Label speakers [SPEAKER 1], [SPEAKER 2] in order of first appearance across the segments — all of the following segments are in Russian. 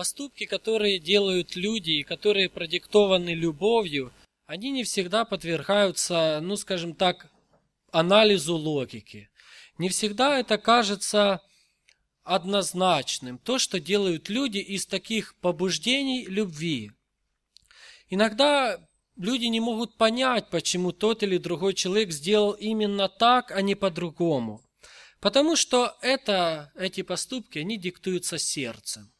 [SPEAKER 1] Поступки, которые делают люди и которые продиктованы любовью, они не всегда подвергаются, ну скажем так, анализу логики. Не всегда это кажется однозначным, то, что делают люди из таких побуждений любви. Иногда люди не могут понять, почему тот или другой человек сделал именно так, а не по-другому. Потому что это, эти поступки, они диктуются сердцем,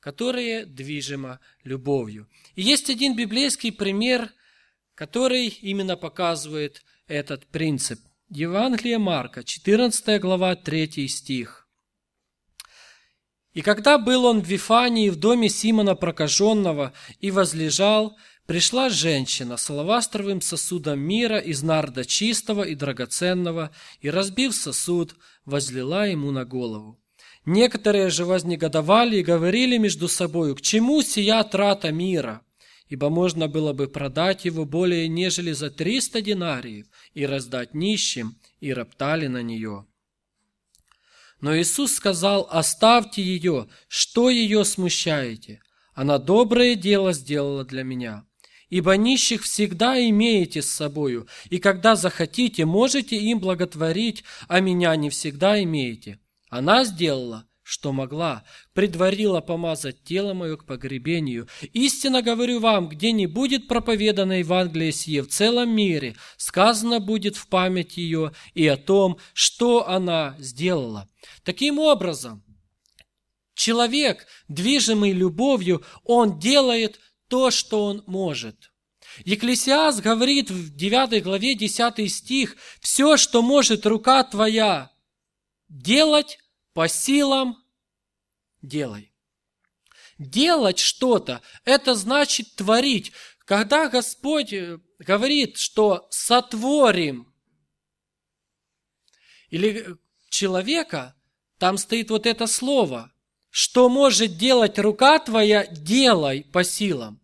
[SPEAKER 1] которое движимо любовью. И есть один библейский пример, который именно показывает этот принцип. Евангелие Марка, 14 глава, 3 стих. «И когда был он в Вифании в доме Симона Прокаженного и возлежал, Пришла женщина с алавастровым сосудом мира из нарда чистого и драгоценного, и, разбив сосуд, возлила ему на голову. Некоторые же вознегодовали и говорили между собою, к чему сия трата мира? Ибо можно было бы продать его более нежели за триста динариев и раздать нищим, и роптали на нее. Но Иисус сказал, оставьте ее, что ее смущаете? Она доброе дело сделала для меня ибо нищих всегда имеете с собою, и когда захотите, можете им благотворить, а меня не всегда имеете. Она сделала, что могла, предварила помазать тело мое к погребению. Истинно говорю вам, где не будет проповедано Евангелие сие в целом мире, сказано будет в память ее и о том, что она сделала. Таким образом, человек, движимый любовью, он делает то, что он может. Екклесиас говорит в 9 главе 10 стих, «Все, что может рука твоя делать по силам, делай». Делать что-то – это значит творить. Когда Господь э, говорит, что сотворим, или человека, там стоит вот это слово, что может делать рука твоя, делай по силам.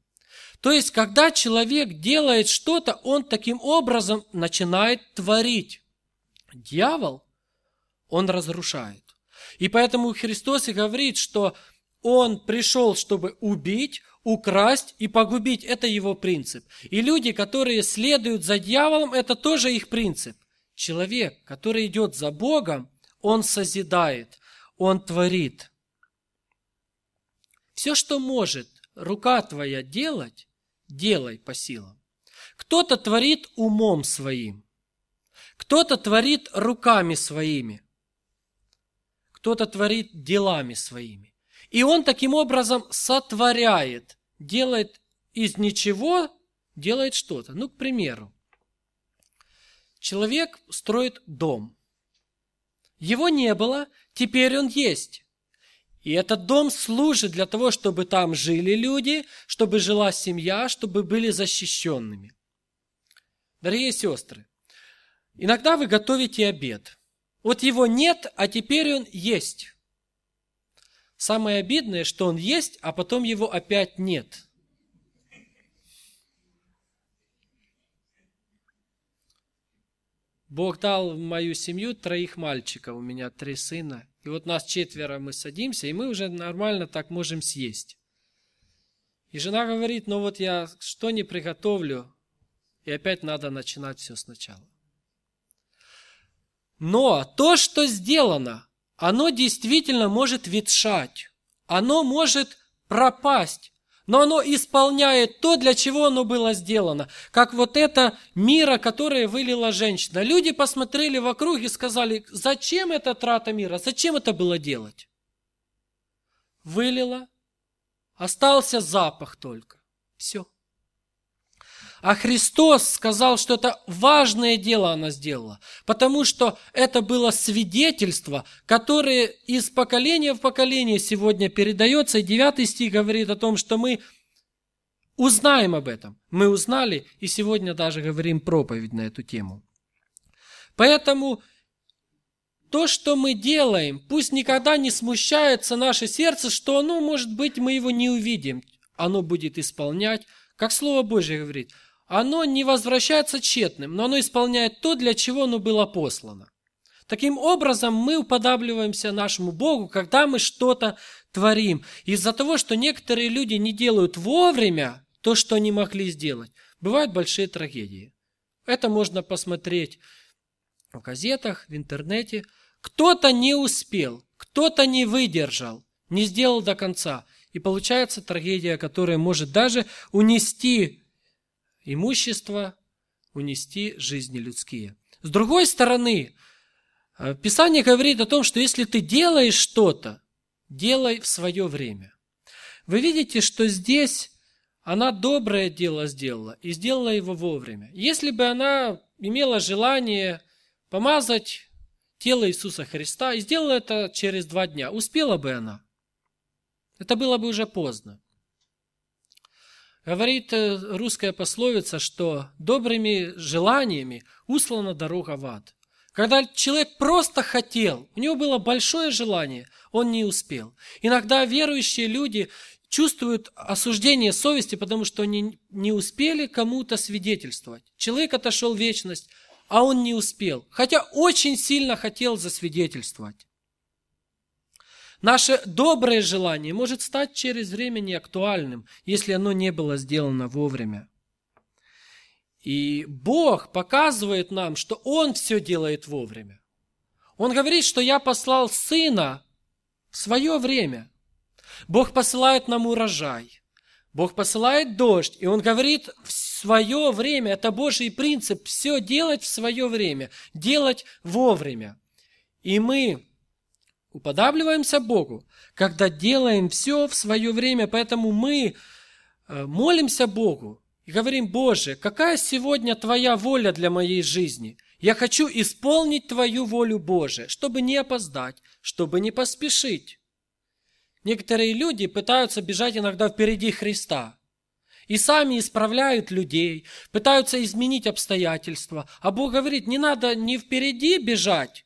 [SPEAKER 1] То есть, когда человек делает что-то, он таким образом начинает творить. Дьявол, он разрушает. И поэтому Христос и говорит, что он пришел, чтобы убить, украсть и погубить. Это его принцип. И люди, которые следуют за дьяволом, это тоже их принцип. Человек, который идет за Богом, он созидает, он творит. Все, что может рука твоя делать, делай по силам. Кто-то творит умом своим, кто-то творит руками своими, кто-то творит делами своими. И он таким образом сотворяет, делает из ничего, делает что-то. Ну, к примеру, человек строит дом. Его не было, теперь он есть. И этот дом служит для того, чтобы там жили люди, чтобы жила семья, чтобы были защищенными. Дорогие сестры, иногда вы готовите обед. Вот его нет, а теперь он есть. Самое обидное, что он есть, а потом его опять нет. Бог дал в мою семью троих мальчиков, у меня три сына. И вот нас четверо, мы садимся, и мы уже нормально так можем съесть. И жена говорит, ну вот я что не приготовлю, и опять надо начинать все сначала. Но то, что сделано, оно действительно может ветшать, оно может пропасть, но оно исполняет то, для чего оно было сделано. Как вот это мира, которое вылила женщина. Люди посмотрели вокруг и сказали, зачем эта трата мира, зачем это было делать? Вылила, остался запах только. Все. А Христос сказал, что это важное дело она сделала, потому что это было свидетельство, которое из поколения в поколение сегодня передается. И 9 стих говорит о том, что мы узнаем об этом. Мы узнали и сегодня даже говорим проповедь на эту тему. Поэтому то, что мы делаем, пусть никогда не смущается наше сердце, что оно, может быть, мы его не увидим. Оно будет исполнять, как Слово Божье говорит – оно не возвращается тщетным, но оно исполняет то, для чего оно было послано. Таким образом, мы уподабливаемся нашему Богу, когда мы что-то творим. Из-за того, что некоторые люди не делают вовремя то, что они могли сделать, бывают большие трагедии. Это можно посмотреть в газетах, в интернете. Кто-то не успел, кто-то не выдержал, не сделал до конца. И получается трагедия, которая может даже унести имущество, унести жизни людские. С другой стороны, э, Писание говорит о том, что если ты делаешь что-то, делай в свое время. Вы видите, что здесь она доброе дело сделала и сделала его вовремя. Если бы она имела желание помазать тело Иисуса Христа и сделала это через два дня, успела бы она? Это было бы уже поздно. Говорит э, русская пословица, что добрыми желаниями услана дорога в ад. Когда человек просто хотел, у него было большое желание, он не успел. Иногда верующие люди чувствуют осуждение совести, потому что они не успели кому-то свидетельствовать. Человек отошел в вечность, а он не успел, хотя очень сильно хотел засвидетельствовать. Наше доброе желание может стать через время неактуальным, если оно не было сделано вовремя. И Бог показывает нам, что Он все делает вовремя. Он говорит, что я послал Сына в свое время. Бог посылает нам урожай. Бог посылает дождь, и Он говорит в свое время, это Божий принцип, все делать в свое время, делать вовремя. И мы уподабливаемся Богу, когда делаем все в свое время, поэтому мы э, молимся Богу и говорим, Боже, какая сегодня Твоя воля для моей жизни? Я хочу исполнить Твою волю, Боже, чтобы не опоздать, чтобы не поспешить. Некоторые люди пытаются бежать иногда впереди Христа. И сами исправляют людей, пытаются изменить обстоятельства. А Бог говорит, не надо не впереди бежать,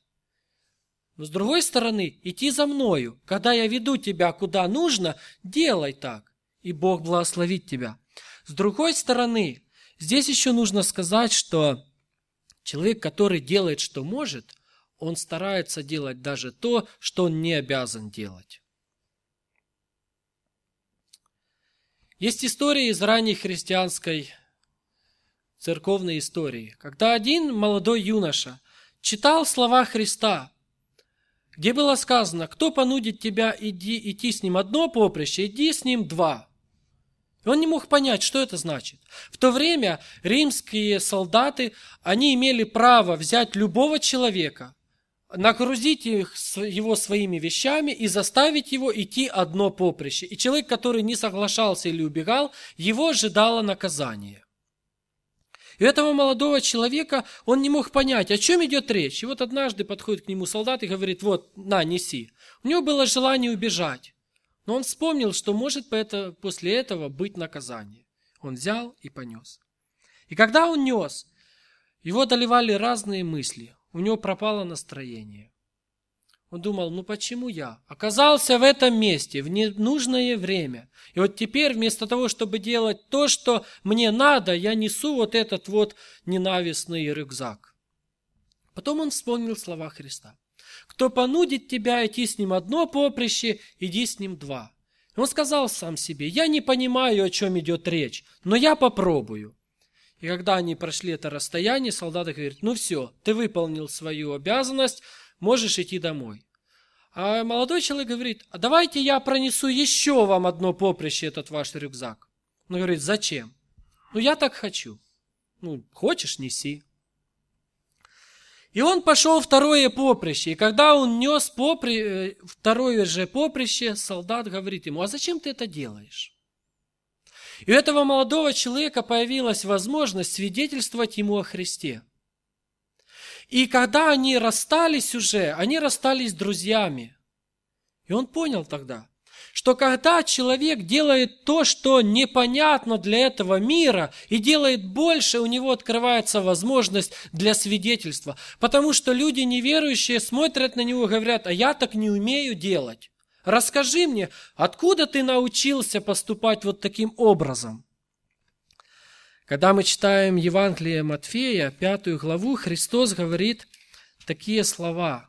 [SPEAKER 1] с другой стороны, идти за мною. Когда я веду тебя куда нужно, делай так, и Бог благословит тебя. С другой стороны, здесь еще нужно сказать, что человек, который делает, что может, он старается делать даже то, что он не обязан делать. Есть история из ранней христианской церковной истории, когда один молодой юноша читал слова Христа, где было сказано, кто понудит тебя иди, идти с ним одно поприще, иди с ним два. И он не мог понять, что это значит. В то время римские солдаты, они имели право взять любого человека, нагрузить их, его своими вещами и заставить его идти одно поприще. И человек, который не соглашался или убегал, его ожидало наказание. И этого молодого человека он не мог понять, о чем идет речь. И вот однажды подходит к нему солдат и говорит, вот, на, неси. У него было желание убежать. Но он вспомнил, что может после этого быть наказание. Он взял и понес. И когда он нес, его доливали разные мысли. У него пропало настроение. Он думал, ну почему я? Оказался в этом месте в ненужное время. И вот теперь вместо того, чтобы делать то, что мне надо, я несу вот этот вот ненавистный рюкзак. Потом он вспомнил слова Христа. Кто понудит тебя идти с ним одно поприще, иди с ним два. И он сказал сам себе, я не понимаю, о чем идет речь, но я попробую. И когда они прошли это расстояние, солдаты говорят, ну все, ты выполнил свою обязанность, можешь идти домой. А молодой человек говорит, а давайте я пронесу еще вам одно поприще, этот ваш рюкзак. Он говорит, зачем? Ну, я так хочу. Ну, хочешь, неси. И он пошел второе поприще. И когда он нес попри... Э, второе же поприще, солдат говорит ему, а зачем ты это делаешь? И у этого молодого человека появилась возможность свидетельствовать ему о Христе. И когда они расстались уже, они расстались друзьями. И он понял тогда, что когда человек делает то, что непонятно для этого мира, и делает больше, у него открывается возможность для свидетельства. Потому что люди неверующие смотрят на него и говорят, а я так не умею делать. Расскажи мне, откуда ты научился поступать вот таким образом? Когда мы читаем Евангелие Матфея, пятую главу, Христос говорит такие слова.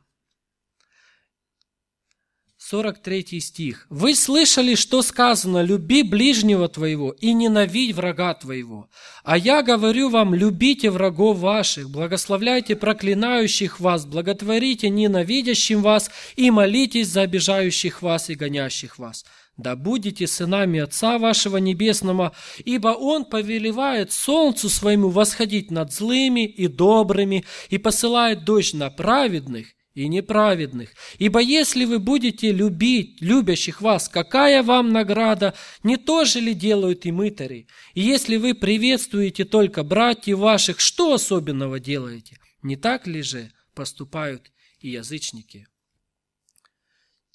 [SPEAKER 1] 43 стих. «Вы слышали, что сказано, люби ближнего твоего и ненавидь врага твоего. А я говорю вам, любите врагов ваших, благословляйте проклинающих вас, благотворите ненавидящим вас и молитесь за обижающих вас и гонящих вас. Да будете сынами Отца вашего Небесного, ибо Он повелевает солнцу своему восходить над злыми и добрыми и посылает дождь на праведных и неправедных. Ибо если вы будете любить любящих вас, какая вам награда? Не то же ли делают и мытари? И если вы приветствуете только братьев ваших, что особенного делаете? Не так ли же поступают и язычники?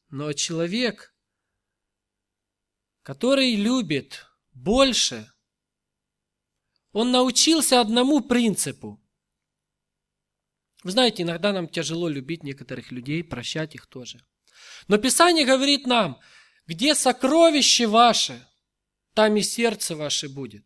[SPEAKER 1] Но человек, который любит больше, он научился одному принципу – вы знаете, иногда нам тяжело любить некоторых людей, прощать их тоже. Но Писание говорит нам, где сокровище ваше, там и сердце ваше будет.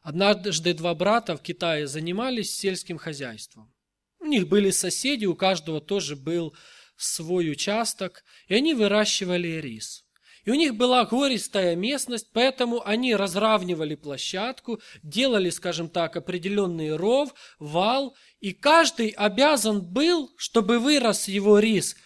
[SPEAKER 1] Однажды два брата в Китае занимались сельским хозяйством. У них были соседи, у каждого тоже был свой участок, и они выращивали рис. И у них была гористая местность, поэтому они разравнивали площадку, делали, скажем так, определенный ров, вал, и каждый обязан был, чтобы вырос его рис,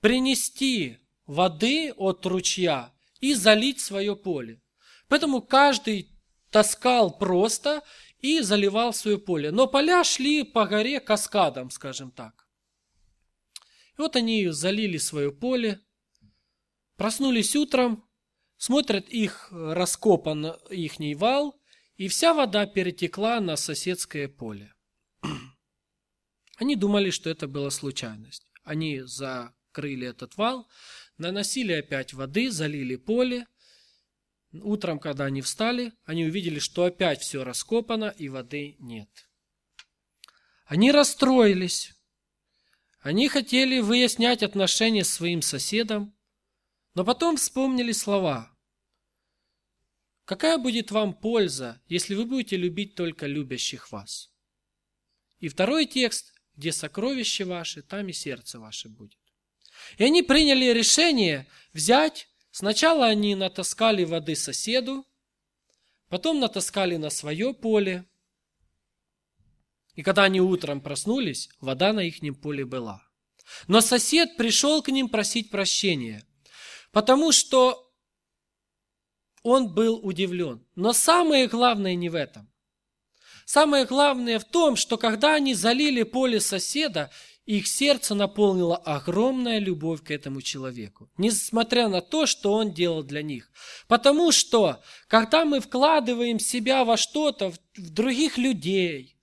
[SPEAKER 1] принести воды от ручья и залить свое поле. Поэтому каждый таскал просто и заливал свое поле. Но поля шли по горе каскадом, скажем так. Вот они залили свое поле, Проснулись утром, смотрят их раскопан ихний вал, и вся вода перетекла на соседское поле. Они думали, что это была случайность. Они закрыли этот вал, наносили опять воды, залили поле. Утром, когда они встали, они увидели, что опять все раскопано и воды нет. Они расстроились. Они хотели выяснять отношения с своим соседом, но потом вспомнили слова. Какая будет вам польза, если вы будете любить только любящих вас? И второй текст, где сокровище ваше, там и сердце ваше будет. И они приняли решение взять, сначала они натаскали воды соседу, потом натаскали на свое поле, и когда они утром проснулись, вода на их поле была. Но сосед пришел к ним просить прощения – Потому что он был удивлен. Но самое главное не в этом. Самое главное в том, что когда они залили поле соседа, их сердце наполнило огромная любовь к этому человеку, несмотря на то, что он делал для них. Потому что, когда мы вкладываем себя во что-то, в других людей,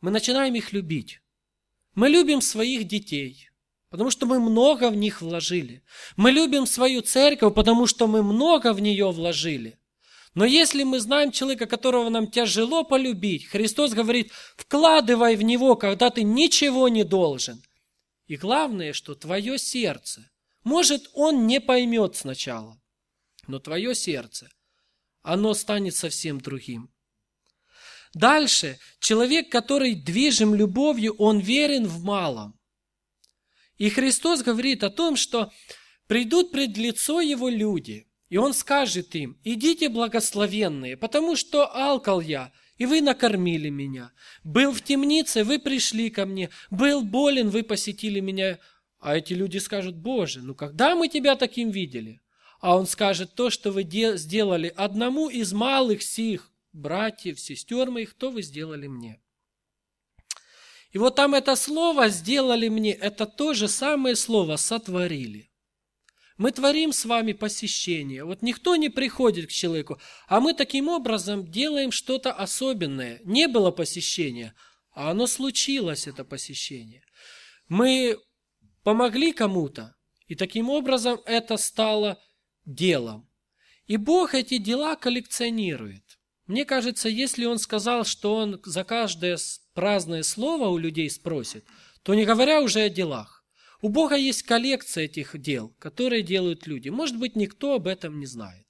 [SPEAKER 1] мы начинаем их любить. Мы любим своих детей, потому что мы много в них вложили. Мы любим свою церковь, потому что мы много в нее вложили. Но если мы знаем человека, которого нам тяжело полюбить, Христос говорит, вкладывай в него, когда ты ничего не должен. И главное, что твое сердце, может, он не поймет сначала, но твое сердце, оно станет совсем другим. Дальше, человек, который движим любовью, он верен в малом. И Христос говорит о том, что придут пред лицо Его люди, и Он скажет им, идите благословенные, потому что алкал я, и вы накормили меня. Был в темнице, вы пришли ко мне. Был болен, вы посетили меня. А эти люди скажут, Боже, ну когда мы тебя таким видели? А он скажет, то, что вы сделали одному из малых сих братьев, сестер моих, то вы сделали мне. И вот там это слово «сделали мне» – это то же самое слово «сотворили». Мы творим с вами посещение. Вот никто не приходит к человеку, а мы таким образом делаем что-то особенное. Не было посещения, а оно случилось, это посещение. Мы помогли кому-то, и таким образом это стало делом. И Бог эти дела коллекционирует. Мне кажется, если Он сказал, что Он за каждое праздное слово у людей спросит, то не говоря уже о делах. У Бога есть коллекция этих дел, которые делают люди. Может быть, никто об этом не знает.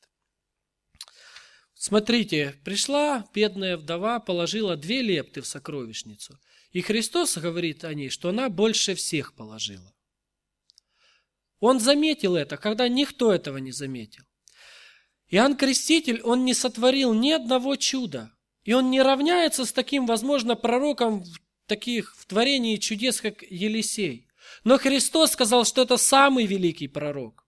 [SPEAKER 1] Смотрите, пришла бедная вдова, положила две лепты в сокровищницу. И Христос говорит о ней, что она больше всех положила. Он заметил это, когда никто этого не заметил. Иоанн Креститель, он не сотворил ни одного чуда. И он не равняется с таким, возможно, пророком таких в творении чудес, как Елисей. Но Христос сказал, что это самый великий пророк.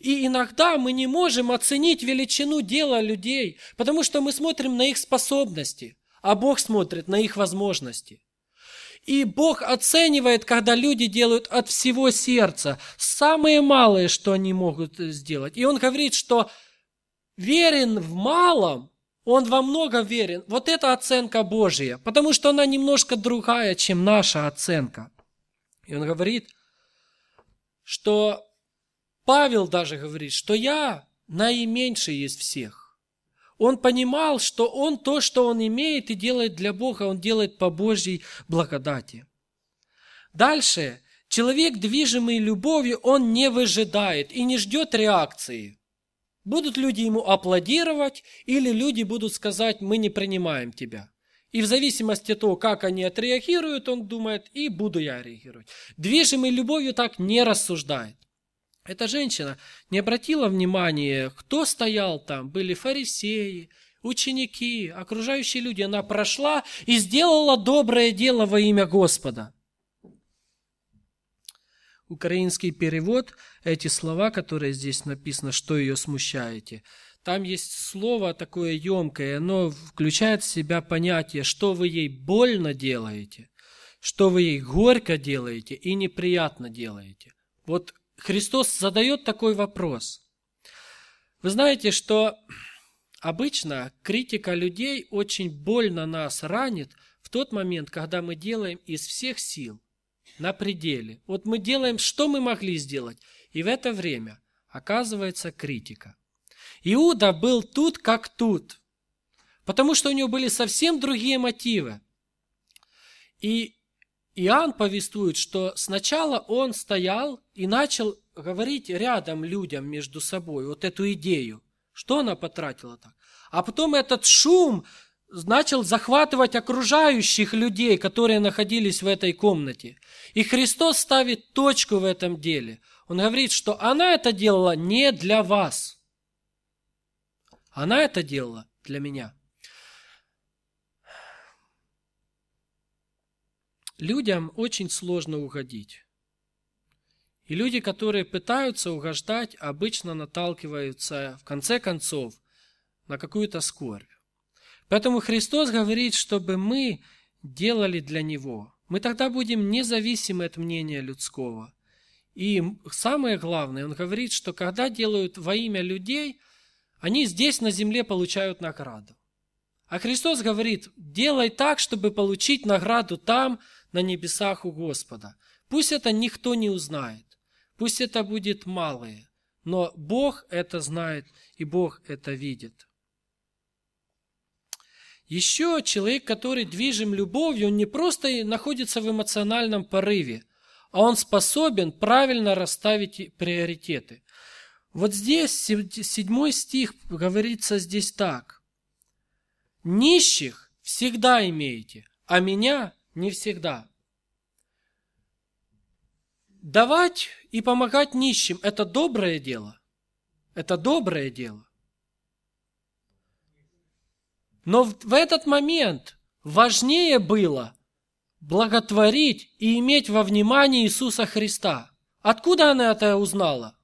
[SPEAKER 1] И иногда мы не можем оценить величину дела людей, потому что мы смотрим на их способности, а Бог смотрит на их возможности. И Бог оценивает, когда люди делают от всего сердца самое малое, что они могут сделать. И Он говорит, что верен в малом, он во много верен. Вот это оценка Божья, потому что она немножко другая, чем наша оценка. И он говорит, что Павел даже говорит, что я наименьший из всех. Он понимал, что он то, что он имеет и делает для Бога, он делает по Божьей благодати. Дальше, человек, движимый любовью, он не выжидает и не ждет реакции. Будут люди ему аплодировать, или люди будут сказать, мы не принимаем тебя. И в зависимости от того, как они отреагируют, он думает, и буду я реагировать. Движимый любовью так не рассуждает. Эта женщина не обратила внимания, кто стоял там. Были фарисеи, ученики, окружающие люди. Она прошла и сделала доброе дело во имя Господа. Украинский перевод, эти слова, которые здесь написано, что ее смущаете, там есть слово такое емкое, оно включает в себя понятие, что вы ей больно делаете, что вы ей горько делаете и неприятно делаете. Вот Христос задает такой вопрос. Вы знаете, что обычно критика людей очень больно нас ранит в тот момент, когда мы делаем из всех сил, на пределе. Вот мы делаем, что мы могли сделать, и в это время оказывается критика. Иуда был тут, как тут, потому что у него были совсем другие мотивы. И Иоанн повествует, что сначала он стоял и начал говорить рядом людям между собой вот эту идею. Что она потратила так? А потом этот шум начал захватывать окружающих людей, которые находились в этой комнате. И Христос ставит точку в этом деле. Он говорит, что она это делала не для вас. Она это делала для меня. Людям очень сложно угодить. И люди, которые пытаются угождать, обычно наталкиваются, в конце концов, на какую-то скорбь. Поэтому Христос говорит, чтобы мы делали для Него. Мы тогда будем независимы от мнения людского. И самое главное, Он говорит, что когда делают во имя людей, они здесь на земле получают награду. А Христос говорит, делай так, чтобы получить награду там, на небесах у Господа. Пусть это никто не узнает, пусть это будет малое, но Бог это знает и Бог это видит. Еще человек, который движим любовью, он не просто находится в эмоциональном порыве, а он способен правильно расставить приоритеты. Вот здесь, седьмой стих, говорится здесь так. Нищих всегда имеете, а меня не всегда. Давать и помогать нищим – это доброе дело. Это доброе дело. Но в этот момент важнее было благотворить и иметь во внимании Иисуса Христа. Откуда она это узнала?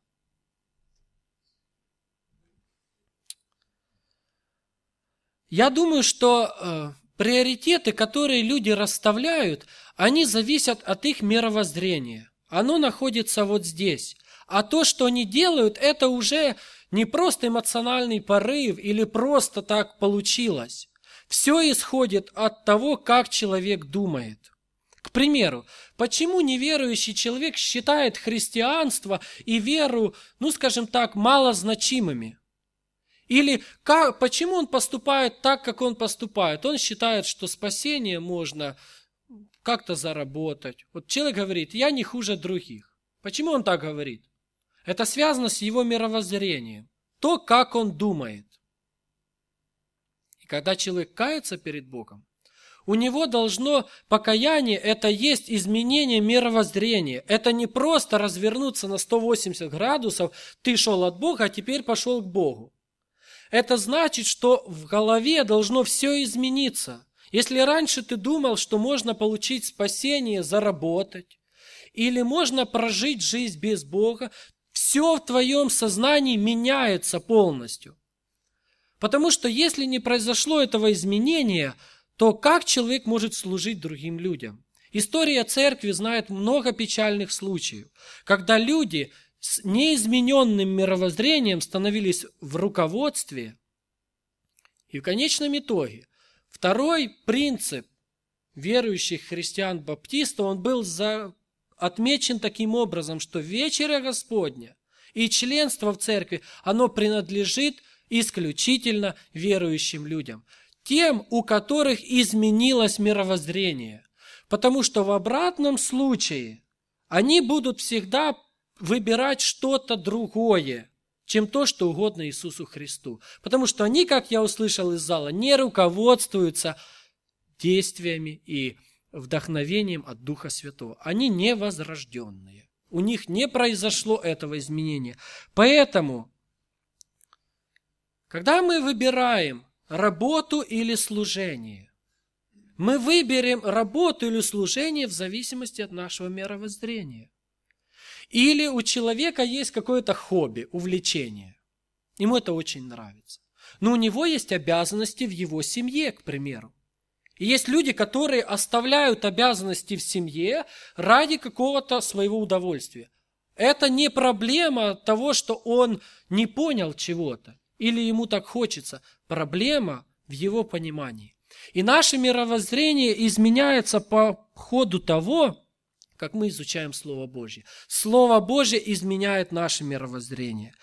[SPEAKER 1] Я думаю, что э, Приоритеты, которые люди расставляют, они зависят от их мировоззрения. Оно находится вот здесь. А то, что они делают, это уже не просто эмоциональный порыв или просто так получилось. Все исходит от того, как человек думает. К примеру, почему неверующий человек считает христианство и веру, ну скажем так, малозначимыми? Или как, почему он поступает так, как он поступает? Он считает, что спасение можно как-то заработать. Вот человек говорит, я не хуже других. Почему он так говорит? Это связано с его мировоззрением. То, как он думает. Когда человек кается перед Богом, у него должно покаяние, это есть изменение мировоззрения. Это не просто развернуться на 180 градусов, ты шел от Бога, а теперь пошел к Богу. Это значит, что в голове должно все измениться. Если раньше ты думал, что можно получить спасение, заработать, или можно прожить жизнь без Бога, все в твоем сознании меняется полностью. Потому что если не произошло этого изменения, то как человек может служить другим людям? История церкви знает много печальных случаев, когда люди с неизмененным мировоззрением становились в руководстве. И в конечном итоге второй принцип верующих христиан-баптистов, он был за, отмечен таким образом, что вечеря Господня и членство в церкви, оно принадлежит исключительно верующим людям – тем, у которых изменилось мировоззрение. Потому что в обратном случае они будут всегда выбирать что-то другое, чем то, что угодно Иисусу Христу. Потому что они, как я услышал из зала, не руководствуются действиями и вдохновением от Духа Святого. Они невозрожденные. У них не произошло этого изменения. Поэтому, когда мы выбираем работу или служение. Мы выберем работу или служение в зависимости от нашего мировоззрения. Или у человека есть какое-то хобби, увлечение. Ему это очень нравится. Но у него есть обязанности в его семье, к примеру. И есть люди, которые оставляют обязанности в семье ради какого-то своего удовольствия. Это не проблема того, что он не понял чего-то или ему так хочется. Проблема в его понимании. И наше мировоззрение изменяется по ходу того, как мы изучаем Слово Божье. Слово Божье изменяет наше мировоззрение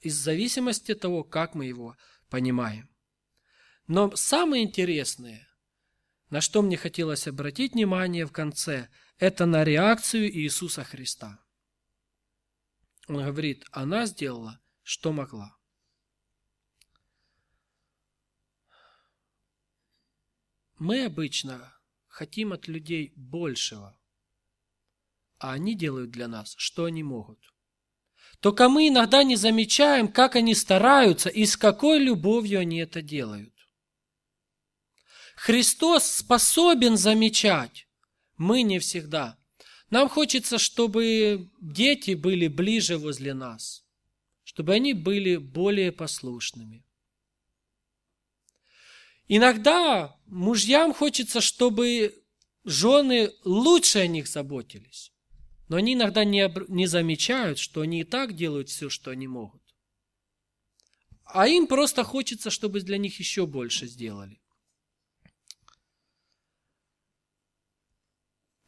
[SPEAKER 1] из зависимости от того, как мы его понимаем. Но самое интересное, на что мне хотелось обратить внимание в конце, это на реакцию Иисуса Христа. Он говорит, она сделала, что могла. Мы обычно хотим от людей большего, а они делают для нас, что они могут. Только мы иногда не замечаем, как они стараются и с какой любовью они это делают. Христос способен замечать, мы не всегда. Нам хочется, чтобы дети были ближе возле нас, чтобы они были более послушными. Иногда мужьям хочется, чтобы жены лучше о них заботились. Но они иногда не, не замечают, что они и так делают все, что они могут. А им просто хочется, чтобы для них еще больше сделали.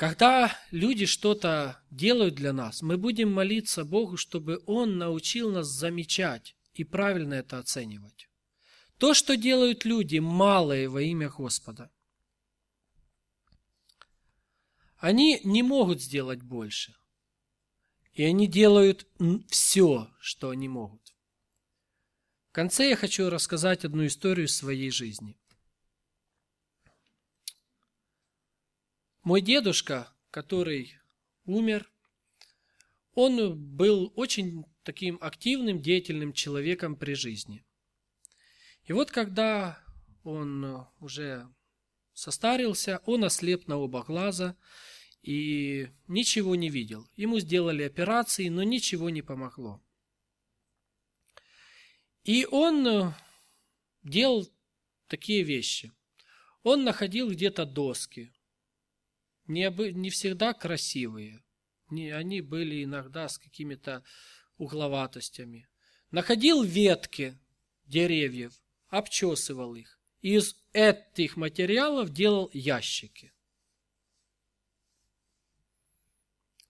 [SPEAKER 1] Когда люди что-то делают для нас, мы будем молиться Богу, чтобы Он научил нас замечать и правильно это оценивать. То, что делают люди, малое во имя Господа. Они не могут сделать больше. И они делают все, что они могут. В конце я хочу рассказать одну историю своей жизни. Мой дедушка, который умер, он был очень таким активным, деятельным человеком при жизни – и вот когда он уже состарился, он ослеп на оба глаза и ничего не видел. Ему сделали операции, но ничего не помогло. И он э, делал такие вещи. Он находил где-то доски, не, не всегда красивые. Не, они были иногда с какими-то угловатостями. Находил ветки деревьев обчесывал их. Из этих материалов делал ящики.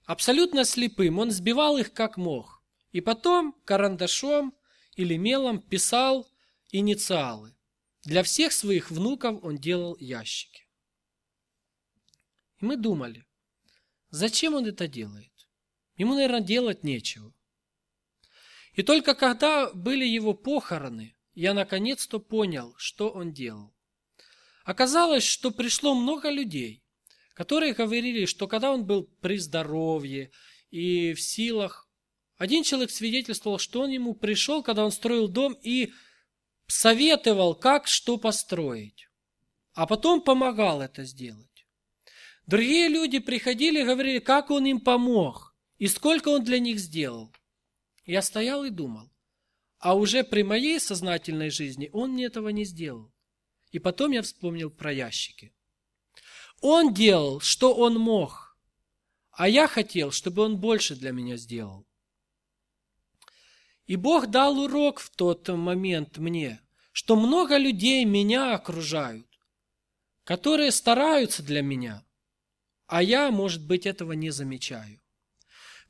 [SPEAKER 1] Абсолютно слепым он сбивал их как мог. И потом карандашом или мелом писал инициалы. Для всех своих внуков он делал ящики. И мы думали, зачем он это делает? Ему, наверное, делать нечего. И только когда были его похороны, я наконец-то понял, что он делал. Оказалось, что пришло много людей, которые говорили, что когда он был при здоровье и в силах, один человек свидетельствовал, что он ему пришел, когда он строил дом и советовал, как что построить, а потом помогал это сделать. Другие люди приходили и говорили, как он им помог и сколько он для них сделал. Я стоял и думал, а уже при моей сознательной жизни он мне этого не сделал. И потом я вспомнил про ящики. Он делал, что он мог, а я хотел, чтобы он больше для меня сделал. И Бог дал урок в тот момент мне, что много людей меня окружают, которые стараются для меня, а я, может быть, этого не замечаю.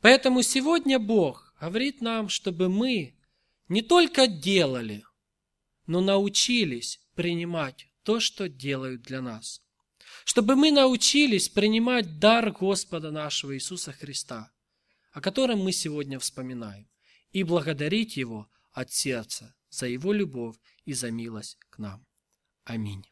[SPEAKER 1] Поэтому сегодня Бог говорит нам, чтобы мы не только делали, но научились принимать то, что делают для нас. Чтобы мы научились принимать дар Господа нашего Иисуса Христа, о котором мы сегодня вспоминаем, и благодарить Его от сердца за Его любовь и за милость к нам. Аминь.